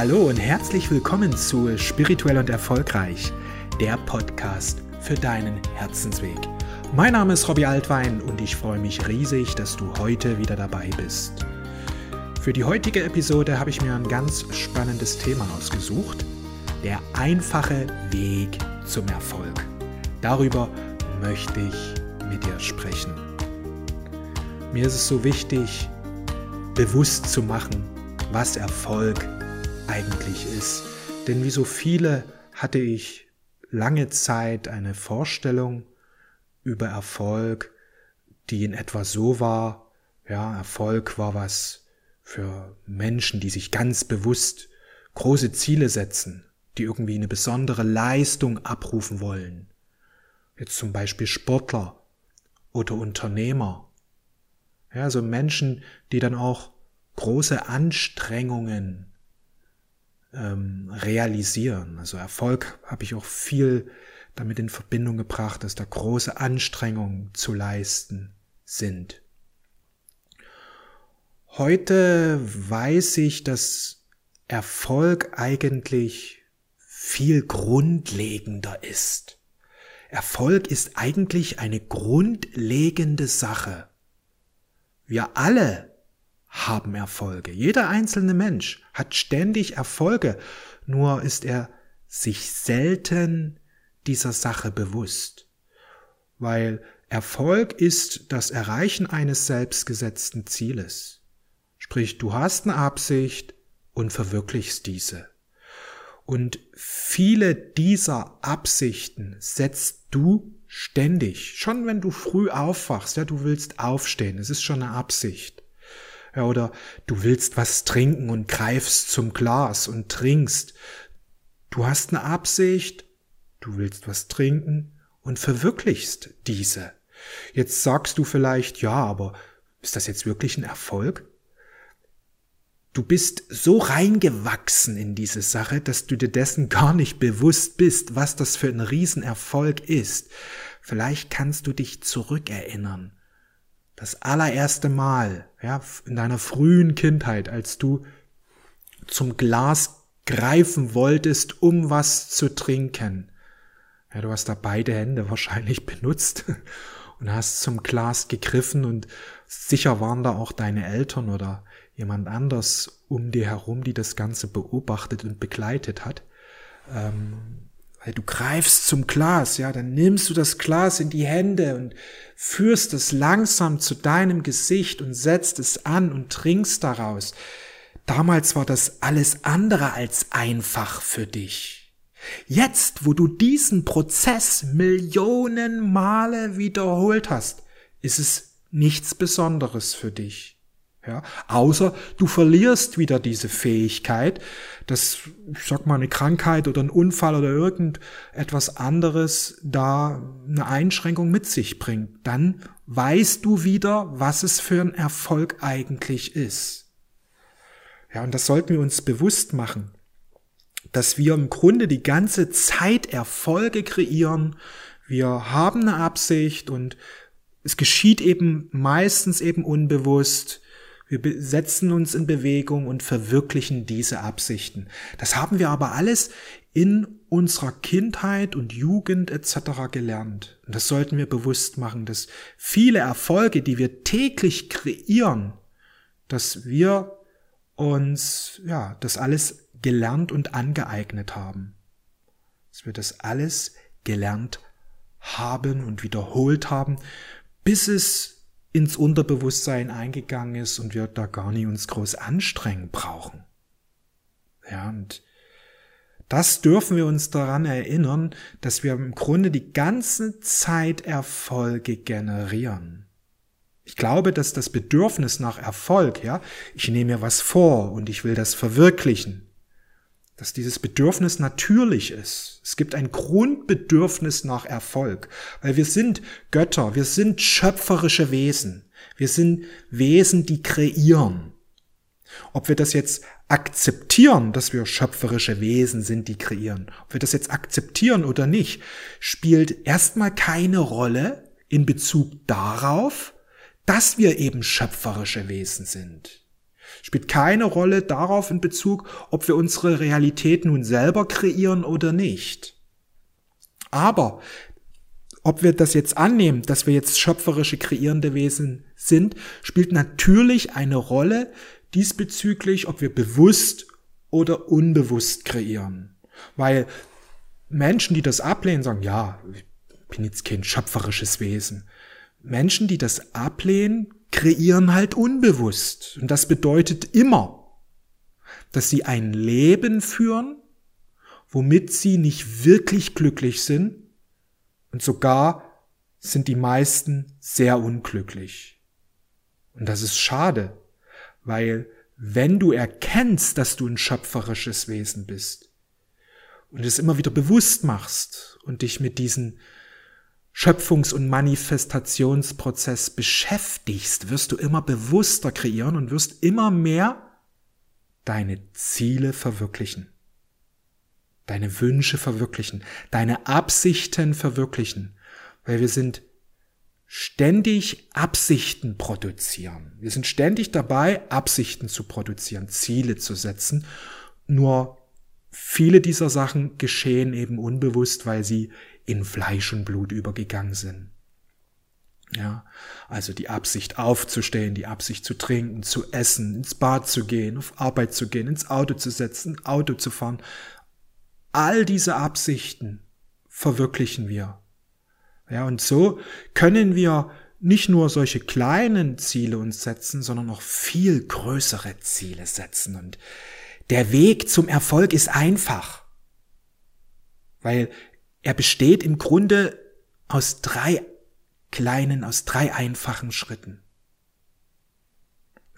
Hallo und herzlich willkommen zu Spirituell und Erfolgreich, der Podcast für deinen Herzensweg. Mein Name ist Robbie Altwein und ich freue mich riesig, dass du heute wieder dabei bist. Für die heutige Episode habe ich mir ein ganz spannendes Thema ausgesucht. Der einfache Weg zum Erfolg. Darüber möchte ich mit dir sprechen. Mir ist es so wichtig, bewusst zu machen, was Erfolg eigentlich ist. Denn wie so viele hatte ich lange Zeit eine Vorstellung über Erfolg, die in etwa so war, ja, Erfolg war was für Menschen, die sich ganz bewusst große Ziele setzen, die irgendwie eine besondere Leistung abrufen wollen. Jetzt zum Beispiel Sportler oder Unternehmer. Ja, so Menschen, die dann auch große Anstrengungen ähm, realisieren. Also Erfolg habe ich auch viel damit in Verbindung gebracht, dass da große Anstrengungen zu leisten sind. Heute weiß ich, dass Erfolg eigentlich viel grundlegender ist. Erfolg ist eigentlich eine grundlegende Sache. Wir alle haben Erfolge. Jeder einzelne Mensch hat ständig Erfolge, nur ist er sich selten dieser Sache bewusst. Weil Erfolg ist das Erreichen eines selbstgesetzten Zieles. Sprich, du hast eine Absicht und verwirklichst diese. Und viele dieser Absichten setzt du ständig. Schon wenn du früh aufwachst, ja, du willst aufstehen, es ist schon eine Absicht. Ja, oder du willst was trinken und greifst zum Glas und trinkst. Du hast eine Absicht, du willst was trinken und verwirklichst diese. Jetzt sagst du vielleicht, ja, aber ist das jetzt wirklich ein Erfolg? Du bist so reingewachsen in diese Sache, dass du dir dessen gar nicht bewusst bist, was das für ein Riesenerfolg ist. Vielleicht kannst du dich zurückerinnern das allererste Mal, ja, in deiner frühen Kindheit, als du zum Glas greifen wolltest, um was zu trinken. Ja, du hast da beide Hände wahrscheinlich benutzt und hast zum Glas gegriffen und sicher waren da auch deine Eltern oder jemand anders um dir herum, die das Ganze beobachtet und begleitet hat. Ähm, weil du greifst zum Glas, ja, dann nimmst du das Glas in die Hände und führst es langsam zu deinem Gesicht und setzt es an und trinkst daraus. Damals war das alles andere als einfach für dich. Jetzt, wo du diesen Prozess Millionen Male wiederholt hast, ist es nichts Besonderes für dich. Ja, außer du verlierst wieder diese Fähigkeit, dass, ich sag mal, eine Krankheit oder ein Unfall oder irgendetwas anderes da eine Einschränkung mit sich bringt. Dann weißt du wieder, was es für ein Erfolg eigentlich ist. Ja, und das sollten wir uns bewusst machen, dass wir im Grunde die ganze Zeit Erfolge kreieren. Wir haben eine Absicht und es geschieht eben meistens eben unbewusst wir setzen uns in Bewegung und verwirklichen diese Absichten. Das haben wir aber alles in unserer Kindheit und Jugend etc. gelernt. Und das sollten wir bewusst machen, dass viele Erfolge, die wir täglich kreieren, dass wir uns, ja, das alles gelernt und angeeignet haben. Dass wir das alles gelernt haben und wiederholt haben, bis es ins Unterbewusstsein eingegangen ist und wir da gar nicht uns groß anstrengen brauchen. Ja, und das dürfen wir uns daran erinnern, dass wir im Grunde die ganze Zeit Erfolge generieren. Ich glaube, dass das Bedürfnis nach Erfolg, ja, ich nehme mir was vor und ich will das verwirklichen, dass dieses Bedürfnis natürlich ist. Es gibt ein Grundbedürfnis nach Erfolg, weil wir sind Götter, wir sind schöpferische Wesen, wir sind Wesen, die kreieren. Ob wir das jetzt akzeptieren, dass wir schöpferische Wesen sind, die kreieren, ob wir das jetzt akzeptieren oder nicht, spielt erstmal keine Rolle in Bezug darauf, dass wir eben schöpferische Wesen sind. Spielt keine Rolle darauf in Bezug, ob wir unsere Realität nun selber kreieren oder nicht. Aber ob wir das jetzt annehmen, dass wir jetzt schöpferische kreierende Wesen sind, spielt natürlich eine Rolle diesbezüglich, ob wir bewusst oder unbewusst kreieren. Weil Menschen, die das ablehnen, sagen, ja, ich bin jetzt kein schöpferisches Wesen. Menschen, die das ablehnen, kreieren halt unbewusst. Und das bedeutet immer, dass sie ein Leben führen, womit sie nicht wirklich glücklich sind und sogar sind die meisten sehr unglücklich. Und das ist schade, weil wenn du erkennst, dass du ein schöpferisches Wesen bist und es immer wieder bewusst machst und dich mit diesen Schöpfungs- und Manifestationsprozess beschäftigst, wirst du immer bewusster kreieren und wirst immer mehr deine Ziele verwirklichen, deine Wünsche verwirklichen, deine Absichten verwirklichen, weil wir sind ständig Absichten produzieren. Wir sind ständig dabei, Absichten zu produzieren, Ziele zu setzen. Nur viele dieser Sachen geschehen eben unbewusst, weil sie in Fleisch und Blut übergegangen sind. Ja, also die Absicht aufzustehen, die Absicht zu trinken, zu essen, ins Bad zu gehen, auf Arbeit zu gehen, ins Auto zu setzen, Auto zu fahren. All diese Absichten verwirklichen wir. Ja, und so können wir nicht nur solche kleinen Ziele uns setzen, sondern noch viel größere Ziele setzen. Und der Weg zum Erfolg ist einfach. Weil er besteht im Grunde aus drei kleinen, aus drei einfachen Schritten.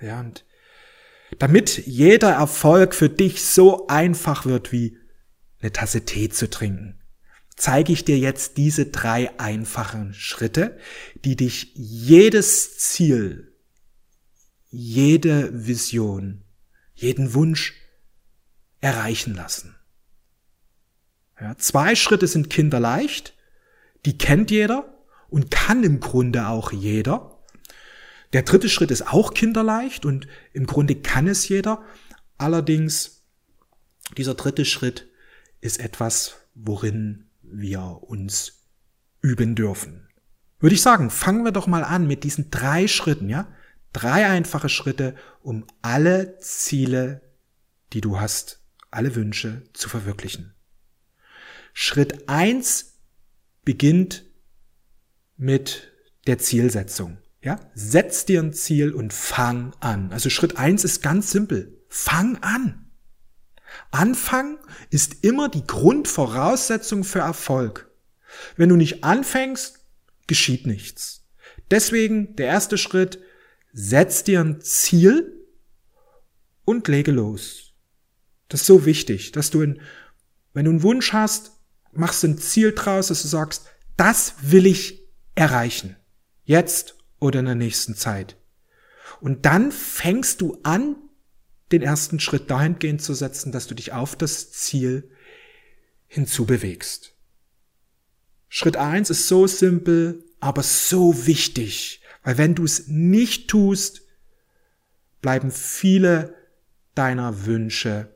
Ja, und damit jeder Erfolg für dich so einfach wird wie eine Tasse Tee zu trinken, zeige ich dir jetzt diese drei einfachen Schritte, die dich jedes Ziel, jede Vision, jeden Wunsch erreichen lassen. Ja, zwei Schritte sind kinderleicht, die kennt jeder und kann im Grunde auch jeder. Der dritte Schritt ist auch kinderleicht und im Grunde kann es jeder. Allerdings, dieser dritte Schritt ist etwas, worin wir uns üben dürfen. Würde ich sagen, fangen wir doch mal an mit diesen drei Schritten, ja? Drei einfache Schritte, um alle Ziele, die du hast, alle Wünsche zu verwirklichen. Schritt eins beginnt mit der Zielsetzung. Ja, setz dir ein Ziel und fang an. Also Schritt eins ist ganz simpel. Fang an. Anfang ist immer die Grundvoraussetzung für Erfolg. Wenn du nicht anfängst, geschieht nichts. Deswegen der erste Schritt, setz dir ein Ziel und lege los. Das ist so wichtig, dass du, in, wenn du einen Wunsch hast, machst du ein Ziel draus, dass du sagst, das will ich erreichen. Jetzt oder in der nächsten Zeit. Und dann fängst du an, den ersten Schritt dahingehend zu setzen, dass du dich auf das Ziel hinzubewegst. Schritt eins ist so simpel, aber so wichtig, weil wenn du es nicht tust, bleiben viele deiner Wünsche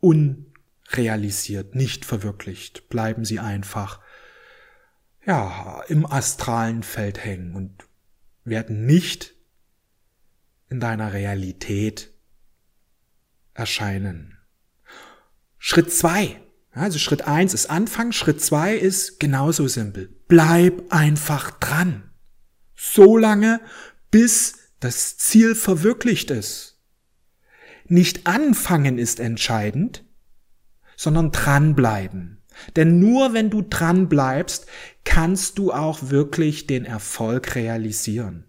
un realisiert, nicht verwirklicht, bleiben sie einfach, ja, im astralen Feld hängen und werden nicht in deiner Realität erscheinen. Schritt zwei, also Schritt eins ist Anfang, Schritt zwei ist genauso simpel. Bleib einfach dran. So lange, bis das Ziel verwirklicht ist. Nicht anfangen ist entscheidend, sondern dranbleiben. Denn nur wenn du dranbleibst, kannst du auch wirklich den Erfolg realisieren.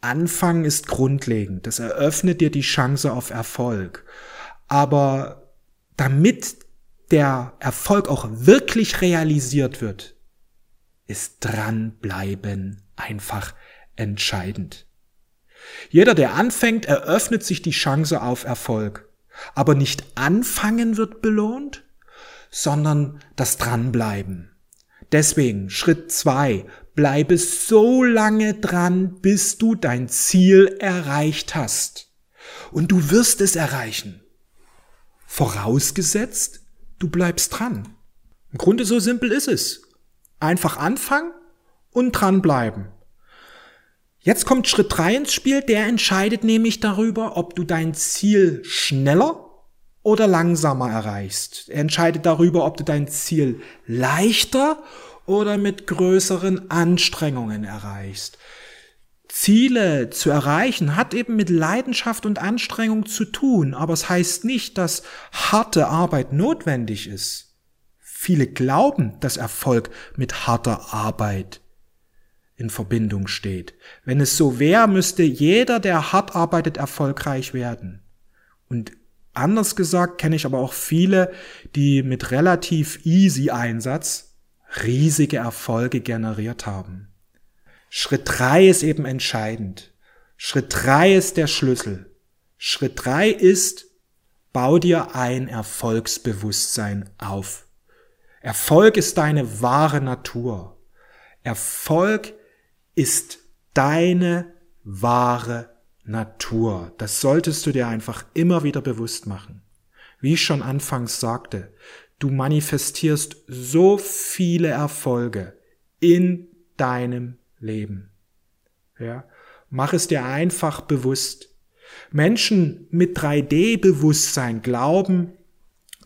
Anfangen ist grundlegend. Das eröffnet dir die Chance auf Erfolg. Aber damit der Erfolg auch wirklich realisiert wird, ist dranbleiben einfach entscheidend. Jeder, der anfängt, eröffnet sich die Chance auf Erfolg. Aber nicht anfangen wird belohnt, sondern das Dranbleiben. Deswegen Schritt zwei: Bleibe so lange dran, bis du dein Ziel erreicht hast. Und du wirst es erreichen. Vorausgesetzt, du bleibst dran. Im Grunde so simpel ist es. Einfach anfangen und dranbleiben. Jetzt kommt Schritt drei ins Spiel, der entscheidet nämlich darüber, ob du dein Ziel schneller oder langsamer erreichst. Er entscheidet darüber, ob du dein Ziel leichter oder mit größeren Anstrengungen erreichst. Ziele zu erreichen hat eben mit Leidenschaft und Anstrengung zu tun, aber es heißt nicht, dass harte Arbeit notwendig ist. Viele glauben, dass Erfolg mit harter Arbeit in Verbindung steht. Wenn es so wäre, müsste jeder, der hart arbeitet, erfolgreich werden. Und anders gesagt kenne ich aber auch viele, die mit relativ easy Einsatz riesige Erfolge generiert haben. Schritt drei ist eben entscheidend. Schritt drei ist der Schlüssel. Schritt drei ist, bau dir ein Erfolgsbewusstsein auf. Erfolg ist deine wahre Natur. Erfolg ist deine wahre Natur. Das solltest du dir einfach immer wieder bewusst machen. Wie ich schon anfangs sagte, du manifestierst so viele Erfolge in deinem Leben. Ja, mach es dir einfach bewusst. Menschen mit 3D-Bewusstsein glauben,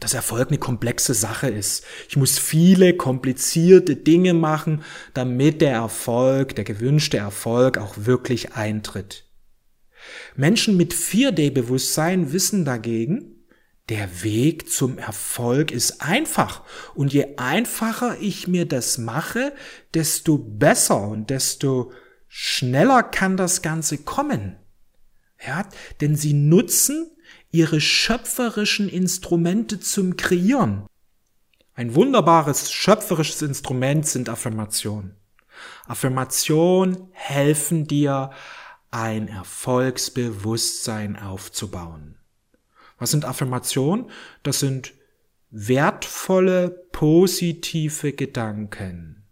dass Erfolg eine komplexe Sache ist. Ich muss viele komplizierte Dinge machen, damit der Erfolg, der gewünschte Erfolg auch wirklich eintritt. Menschen mit 4D-Bewusstsein wissen dagegen, der Weg zum Erfolg ist einfach. Und je einfacher ich mir das mache, desto besser und desto schneller kann das Ganze kommen. Ja, denn sie nutzen ihre schöpferischen Instrumente zum Kreieren. Ein wunderbares schöpferisches Instrument sind Affirmationen. Affirmationen helfen dir, ein Erfolgsbewusstsein aufzubauen. Was sind Affirmationen? Das sind wertvolle, positive Gedanken.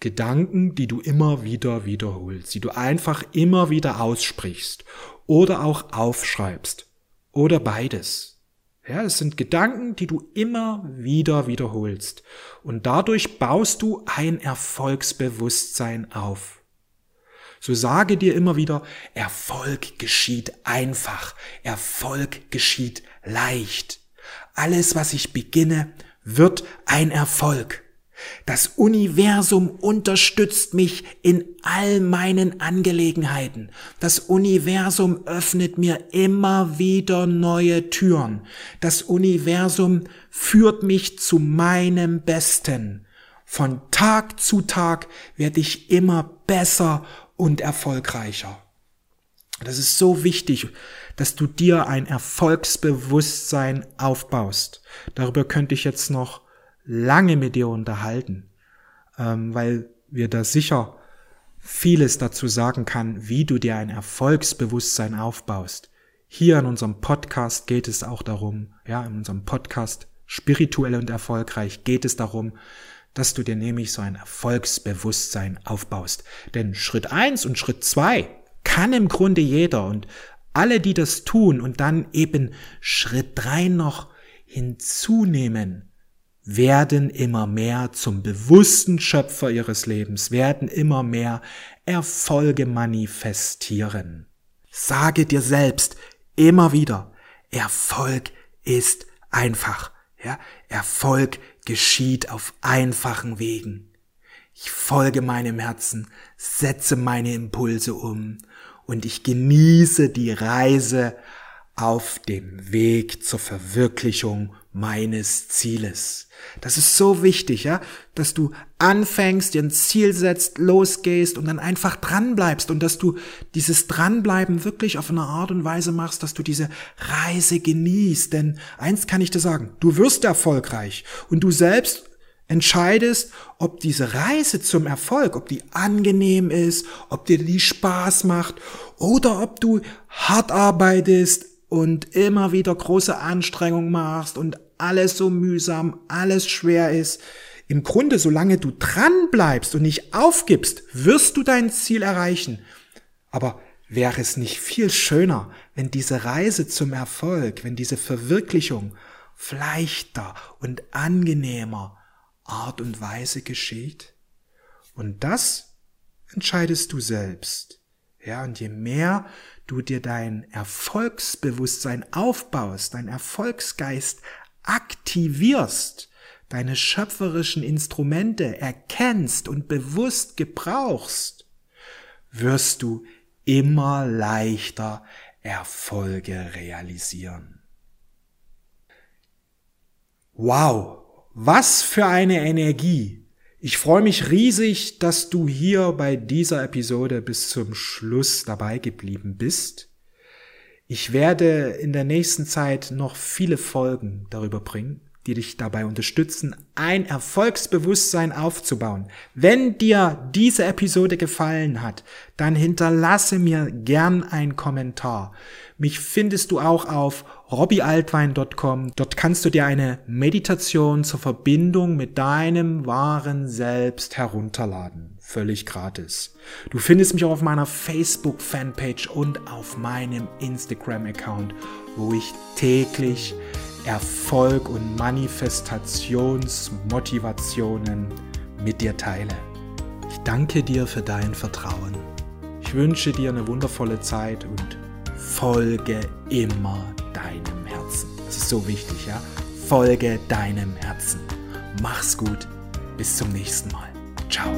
Gedanken, die du immer wieder wiederholst, die du einfach immer wieder aussprichst oder auch aufschreibst oder beides. Ja, es sind Gedanken, die du immer wieder wiederholst und dadurch baust du ein Erfolgsbewusstsein auf. So sage dir immer wieder, Erfolg geschieht einfach, Erfolg geschieht leicht. Alles, was ich beginne, wird ein Erfolg. Das Universum unterstützt mich in all meinen Angelegenheiten. Das Universum öffnet mir immer wieder neue Türen. Das Universum führt mich zu meinem Besten. Von Tag zu Tag werde ich immer besser und erfolgreicher. Das ist so wichtig, dass du dir ein Erfolgsbewusstsein aufbaust. Darüber könnte ich jetzt noch lange mit dir unterhalten, ähm, weil wir da sicher vieles dazu sagen kann, wie du dir ein Erfolgsbewusstsein aufbaust. Hier in unserem Podcast geht es auch darum, ja, in unserem Podcast spirituell und erfolgreich geht es darum, dass du dir nämlich so ein Erfolgsbewusstsein aufbaust. Denn Schritt eins und Schritt zwei kann im Grunde jeder und alle, die das tun und dann eben Schritt drei noch hinzunehmen, werden immer mehr zum bewussten Schöpfer ihres Lebens, werden immer mehr Erfolge manifestieren. Sage dir selbst immer wieder, Erfolg ist einfach. Ja, Erfolg geschieht auf einfachen Wegen. Ich folge meinem Herzen, setze meine Impulse um und ich genieße die Reise auf dem Weg zur Verwirklichung meines Zieles. Das ist so wichtig, ja, dass du anfängst, dir ein Ziel setzt, losgehst und dann einfach dranbleibst und dass du dieses Dranbleiben wirklich auf eine Art und Weise machst, dass du diese Reise genießt. Denn eins kann ich dir sagen, du wirst erfolgreich und du selbst entscheidest, ob diese Reise zum Erfolg, ob die angenehm ist, ob dir die Spaß macht oder ob du hart arbeitest, und immer wieder große Anstrengungen machst und alles so mühsam, alles schwer ist, Im Grunde, solange du dran bleibst und nicht aufgibst, wirst du dein Ziel erreichen. Aber wäre es nicht viel schöner, wenn diese Reise zum Erfolg, wenn diese Verwirklichung leichter und angenehmer Art und Weise geschieht? Und das entscheidest du selbst. Ja, und je mehr du dir dein Erfolgsbewusstsein aufbaust, dein Erfolgsgeist aktivierst, deine schöpferischen Instrumente erkennst und bewusst gebrauchst, wirst du immer leichter Erfolge realisieren. Wow, was für eine Energie! Ich freue mich riesig, dass du hier bei dieser Episode bis zum Schluss dabei geblieben bist. Ich werde in der nächsten Zeit noch viele Folgen darüber bringen, die dich dabei unterstützen, ein Erfolgsbewusstsein aufzubauen. Wenn dir diese Episode gefallen hat, dann hinterlasse mir gern einen Kommentar. Mich findest du auch auf robbyaltwein.com. Dort kannst du dir eine Meditation zur Verbindung mit deinem wahren Selbst herunterladen. Völlig gratis. Du findest mich auch auf meiner Facebook-Fanpage und auf meinem Instagram-Account, wo ich täglich Erfolg und Manifestationsmotivationen mit dir teile. Ich danke dir für dein Vertrauen. Ich wünsche dir eine wundervolle Zeit und folge immer deinem Herzen. Das ist so wichtig, ja? Folge deinem Herzen. Mach's gut. Bis zum nächsten Mal. Ciao.